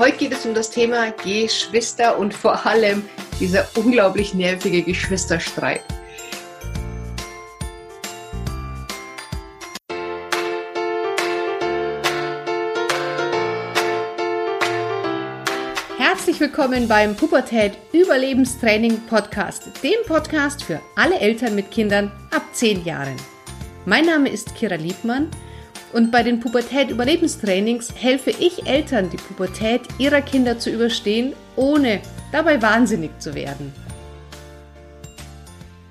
Heute geht es um das Thema Geschwister und vor allem dieser unglaublich nervige Geschwisterstreit. Herzlich willkommen beim Pubertät Überlebenstraining Podcast, dem Podcast für alle Eltern mit Kindern ab 10 Jahren. Mein Name ist Kira Liebmann und bei den Pubertät-Überlebenstrainings helfe ich Eltern, die Pubertät ihrer Kinder zu überstehen, ohne dabei wahnsinnig zu werden.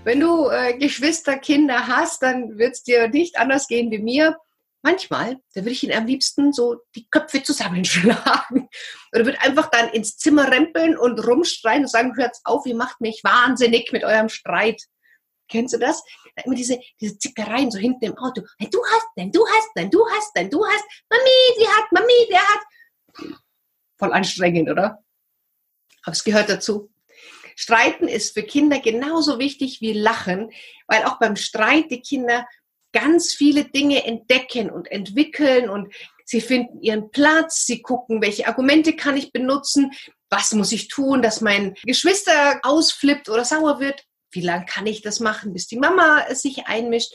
Wenn du äh, Geschwister, Kinder hast, dann wird es dir nicht anders gehen wie mir. Manchmal, da würde ich ihnen am liebsten so die Köpfe zusammenschlagen. Oder würde einfach dann ins Zimmer rempeln und rumstreien und sagen, hört auf, ihr macht mich wahnsinnig mit eurem Streit. Kennst du das? Immer diese, diese Zickereien so hinten im Auto. Hey, du hast, nein, du hast, nein, du hast, nein, du hast. Mami, die hat, Mami, der hat. Voll anstrengend, oder? Aber es gehört dazu. Streiten ist für Kinder genauso wichtig wie Lachen, weil auch beim Streit die Kinder ganz viele Dinge entdecken und entwickeln und sie finden ihren Platz, sie gucken, welche Argumente kann ich benutzen, was muss ich tun, dass mein Geschwister ausflippt oder sauer wird wie lange kann ich das machen, bis die Mama sich einmischt.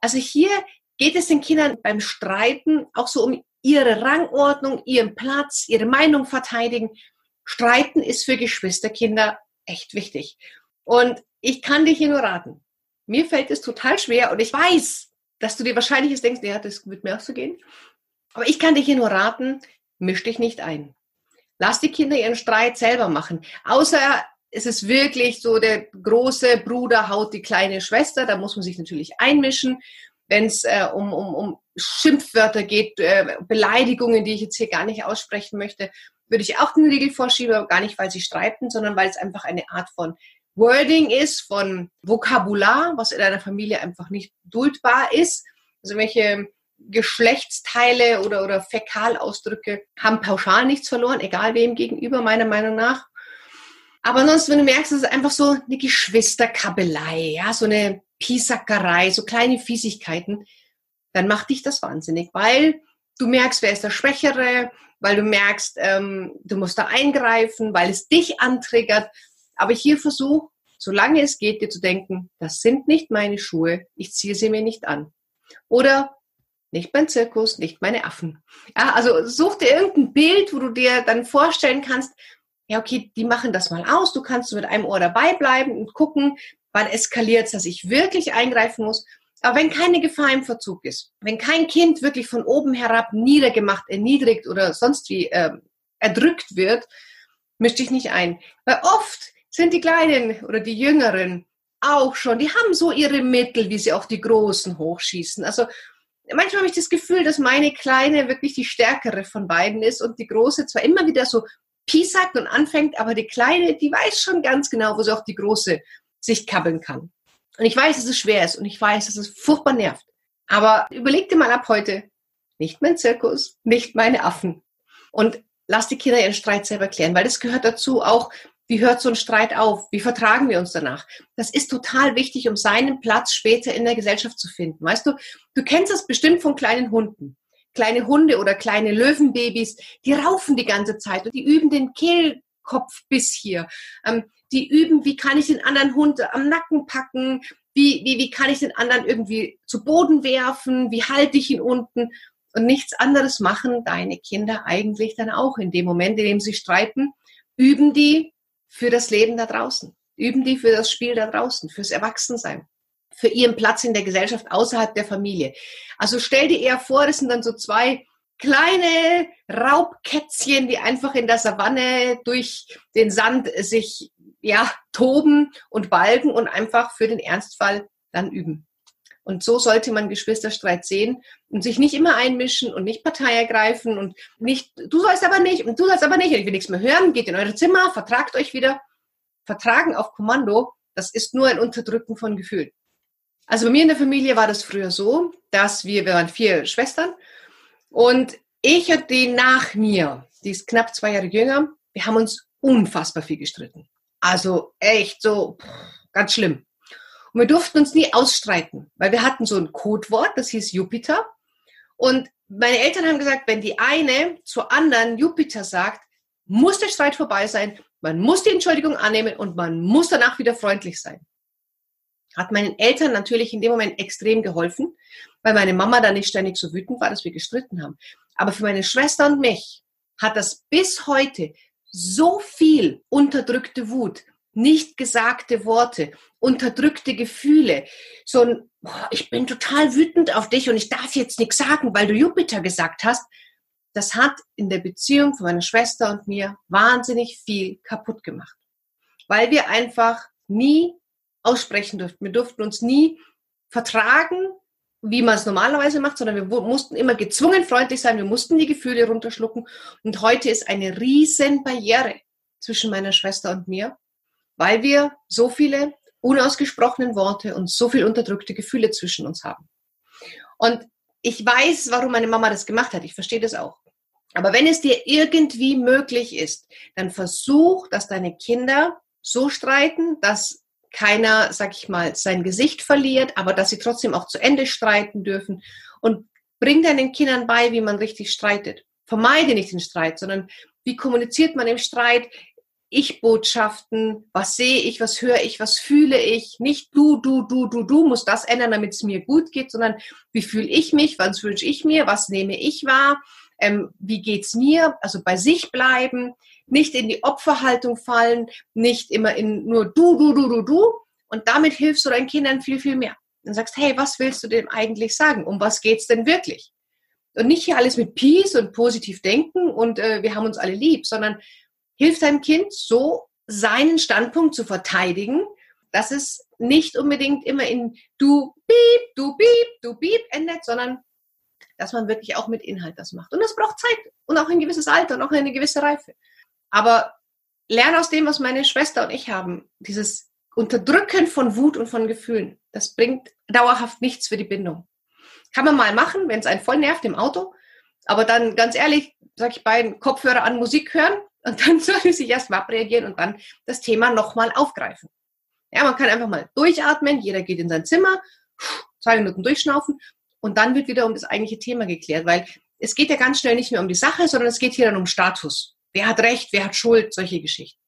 Also hier geht es den Kindern beim Streiten auch so um ihre Rangordnung, ihren Platz, ihre Meinung verteidigen. Streiten ist für Geschwisterkinder echt wichtig. Und ich kann dir hier nur raten. Mir fällt es total schwer und ich weiß, dass du dir wahrscheinlich jetzt denkst, ja, das wird mir auch so gehen. Aber ich kann dir hier nur raten, misch dich nicht ein. Lass die Kinder ihren Streit selber machen. Außer es ist wirklich so, der große Bruder haut die kleine Schwester, da muss man sich natürlich einmischen. Wenn es äh, um, um, um Schimpfwörter geht, äh, Beleidigungen, die ich jetzt hier gar nicht aussprechen möchte, würde ich auch den Riegel vorschieben, aber gar nicht, weil sie streiten, sondern weil es einfach eine Art von Wording ist, von Vokabular, was in einer Familie einfach nicht duldbar ist. Also welche Geschlechtsteile oder, oder Fäkalausdrücke haben pauschal nichts verloren, egal wem gegenüber, meiner Meinung nach. Aber ansonsten, wenn du merkst, es ist einfach so eine Geschwisterkabelei, ja, so eine Piesackerei, so kleine Fiesigkeiten, dann macht dich das wahnsinnig, weil du merkst, wer ist der Schwächere, weil du merkst, ähm, du musst da eingreifen, weil es dich antriggert. Aber hier versuch, solange es geht, dir zu denken, das sind nicht meine Schuhe, ich ziehe sie mir nicht an. Oder nicht mein Zirkus, nicht meine Affen. Ja, also such dir irgendein Bild, wo du dir dann vorstellen kannst, ja, okay, die machen das mal aus, du kannst mit einem Ohr dabei bleiben und gucken, wann eskaliert es, dass ich wirklich eingreifen muss. Aber wenn keine Gefahr im Verzug ist, wenn kein Kind wirklich von oben herab niedergemacht, erniedrigt oder sonst wie äh, erdrückt wird, misch dich nicht ein. Weil oft sind die Kleinen oder die Jüngeren auch schon, die haben so ihre Mittel, wie sie auch die Großen hochschießen. Also manchmal habe ich das Gefühl, dass meine Kleine wirklich die stärkere von beiden ist und die Große zwar immer wieder so piesackt und anfängt, aber die Kleine, die weiß schon ganz genau, wo sie auch die Große sich kabbeln kann. Und ich weiß, dass es schwer ist und ich weiß, dass es furchtbar nervt. Aber überleg dir mal ab heute, nicht mein Zirkus, nicht meine Affen. Und lass die Kinder ihren Streit selber klären, weil das gehört dazu auch, wie hört so ein Streit auf? Wie vertragen wir uns danach? Das ist total wichtig, um seinen Platz später in der Gesellschaft zu finden. Weißt du, du kennst das bestimmt von kleinen Hunden kleine Hunde oder kleine Löwenbabys, die raufen die ganze Zeit und die üben den Kehlkopfbiss hier. Ähm, die üben, wie kann ich den anderen Hund am Nacken packen, wie, wie, wie kann ich den anderen irgendwie zu Boden werfen, wie halte ich ihn unten? Und nichts anderes machen deine Kinder eigentlich dann auch in dem Moment, in dem sie streiten, üben die für das Leben da draußen, üben die für das Spiel da draußen, fürs Erwachsensein für ihren Platz in der Gesellschaft außerhalb der Familie. Also stell dir eher vor, das sind dann so zwei kleine Raubkätzchen, die einfach in der Savanne durch den Sand sich ja toben und balgen und einfach für den Ernstfall dann üben. Und so sollte man Geschwisterstreit sehen und sich nicht immer einmischen und nicht Partei ergreifen und nicht, du sollst aber nicht und du sollst aber nicht, ich will nichts mehr hören, geht in eure Zimmer, vertragt euch wieder. Vertragen auf Kommando, das ist nur ein Unterdrücken von Gefühlen. Also bei mir in der Familie war das früher so, dass wir, wir waren vier Schwestern und ich und die nach mir, die ist knapp zwei Jahre jünger, wir haben uns unfassbar viel gestritten. Also echt so ganz schlimm. Und wir durften uns nie ausstreiten, weil wir hatten so ein Codewort, das hieß Jupiter. Und meine Eltern haben gesagt, wenn die eine zur anderen Jupiter sagt, muss der Streit vorbei sein, man muss die Entschuldigung annehmen und man muss danach wieder freundlich sein. Hat meinen Eltern natürlich in dem Moment extrem geholfen, weil meine Mama da nicht ständig so wütend war, dass wir gestritten haben. Aber für meine Schwester und mich hat das bis heute so viel unterdrückte Wut, nicht gesagte Worte, unterdrückte Gefühle, so ein, boah, ich bin total wütend auf dich und ich darf jetzt nichts sagen, weil du Jupiter gesagt hast, das hat in der Beziehung von meiner Schwester und mir wahnsinnig viel kaputt gemacht. Weil wir einfach nie aussprechen durften. Wir durften uns nie vertragen, wie man es normalerweise macht, sondern wir mussten immer gezwungen freundlich sein, wir mussten die Gefühle runterschlucken. Und heute ist eine riesen Barriere zwischen meiner Schwester und mir, weil wir so viele unausgesprochene Worte und so viel unterdrückte Gefühle zwischen uns haben. Und ich weiß, warum meine Mama das gemacht hat. Ich verstehe das auch. Aber wenn es dir irgendwie möglich ist, dann versuch, dass deine Kinder so streiten, dass keiner, sag ich mal, sein Gesicht verliert, aber dass sie trotzdem auch zu Ende streiten dürfen. Und bring deinen Kindern bei, wie man richtig streitet. Vermeide nicht den Streit, sondern wie kommuniziert man im Streit? Ich-Botschaften, was sehe ich, was höre ich, was fühle ich, nicht du, du, du, du, du musst das ändern, damit es mir gut geht, sondern wie fühle ich mich, was wünsche ich mir, was nehme ich wahr, ähm, wie geht's mir, also bei sich bleiben, nicht in die Opferhaltung fallen, nicht immer in nur du, du, du, du, du und damit hilfst du deinen Kindern viel, viel mehr. Dann sagst, hey, was willst du dem eigentlich sagen? Um was geht's denn wirklich? Und nicht hier alles mit Peace und positiv denken und äh, wir haben uns alle lieb, sondern hilft deinem Kind so, seinen Standpunkt zu verteidigen, dass es nicht unbedingt immer in du piep, du piep, du piep endet, sondern dass man wirklich auch mit Inhalt das macht. Und das braucht Zeit und auch ein gewisses Alter und auch eine gewisse Reife. Aber lerne aus dem, was meine Schwester und ich haben, dieses Unterdrücken von Wut und von Gefühlen, das bringt dauerhaft nichts für die Bindung. Kann man mal machen, wenn es einen voll nervt im Auto, aber dann ganz ehrlich, sag ich beiden, Kopfhörer an Musik hören und dann soll sie sich erst mal abreagieren und dann das Thema nochmal aufgreifen. Ja, man kann einfach mal durchatmen, jeder geht in sein Zimmer, zwei Minuten durchschnaufen und dann wird wieder um das eigentliche Thema geklärt, weil es geht ja ganz schnell nicht mehr um die Sache, sondern es geht hier dann um Status. Wer hat Recht, wer hat Schuld, solche Geschichten.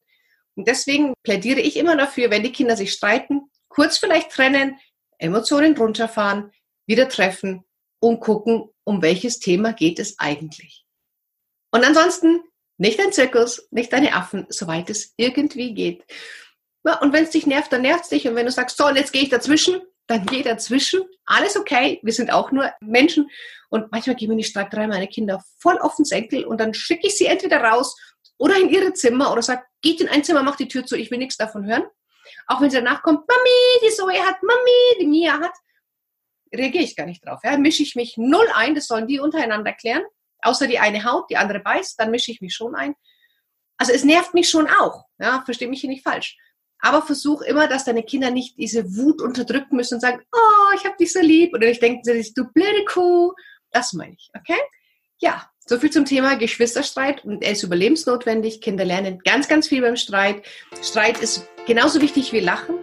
Und deswegen plädiere ich immer dafür, wenn die Kinder sich streiten, kurz vielleicht trennen, Emotionen runterfahren, wieder treffen und gucken, um welches Thema geht es eigentlich. Und ansonsten nicht ein Zirkus, nicht deine Affen, soweit es irgendwie geht. Und wenn es dich nervt, dann nervt es dich. Und wenn du sagst, so, und jetzt gehe ich dazwischen, dann geh dazwischen. Alles okay. Wir sind auch nur Menschen. Und manchmal gehen mir die Streiterei meine Kinder voll auf den Senkel und dann schicke ich sie entweder raus oder in ihre Zimmer oder sag, geht in ein Zimmer, mach die Tür zu, ich will nichts davon hören. Auch wenn sie danach kommt, Mami, die Zoe hat, Mami, die Mia hat, reagiere ich gar nicht drauf. Ja, mische ich mich null ein, das sollen die untereinander klären außer die eine haut, die andere beißt, dann mische ich mich schon ein. Also es nervt mich schon auch, ja, verstehe mich hier nicht falsch. Aber versuch immer, dass deine Kinder nicht diese Wut unterdrücken müssen und sagen, oh, ich habe dich so lieb. Oder ich denke, du blöde Kuh. Das meine ich, okay? Ja, so viel zum Thema Geschwisterstreit und er ist überlebensnotwendig. Kinder lernen ganz, ganz viel beim Streit. Streit ist genauso wichtig wie Lachen.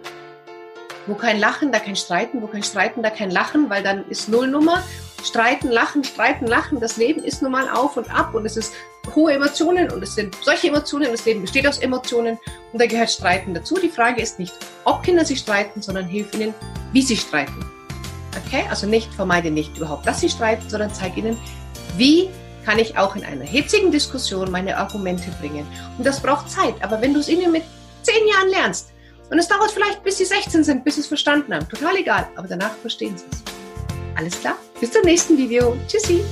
Wo kein Lachen, da kein Streiten. Wo kein Streiten, da kein Lachen, weil dann ist Nullnummer. Streiten, lachen, streiten, lachen. Das Leben ist nun mal auf und ab und es ist hohe Emotionen und es sind solche Emotionen. Das Leben besteht aus Emotionen und da gehört Streiten dazu. Die Frage ist nicht, ob Kinder sich streiten, sondern hilf ihnen, wie sie streiten. Okay? Also nicht, vermeide nicht überhaupt, dass sie streiten, sondern zeig ihnen, wie kann ich auch in einer hitzigen Diskussion meine Argumente bringen. Und das braucht Zeit. Aber wenn du es ihnen mit zehn Jahren lernst, und es dauert vielleicht, bis sie 16 sind, bis sie es verstanden haben, total egal, aber danach verstehen sie es. Alles klar? Bis zum nächsten Video. Tschüssi!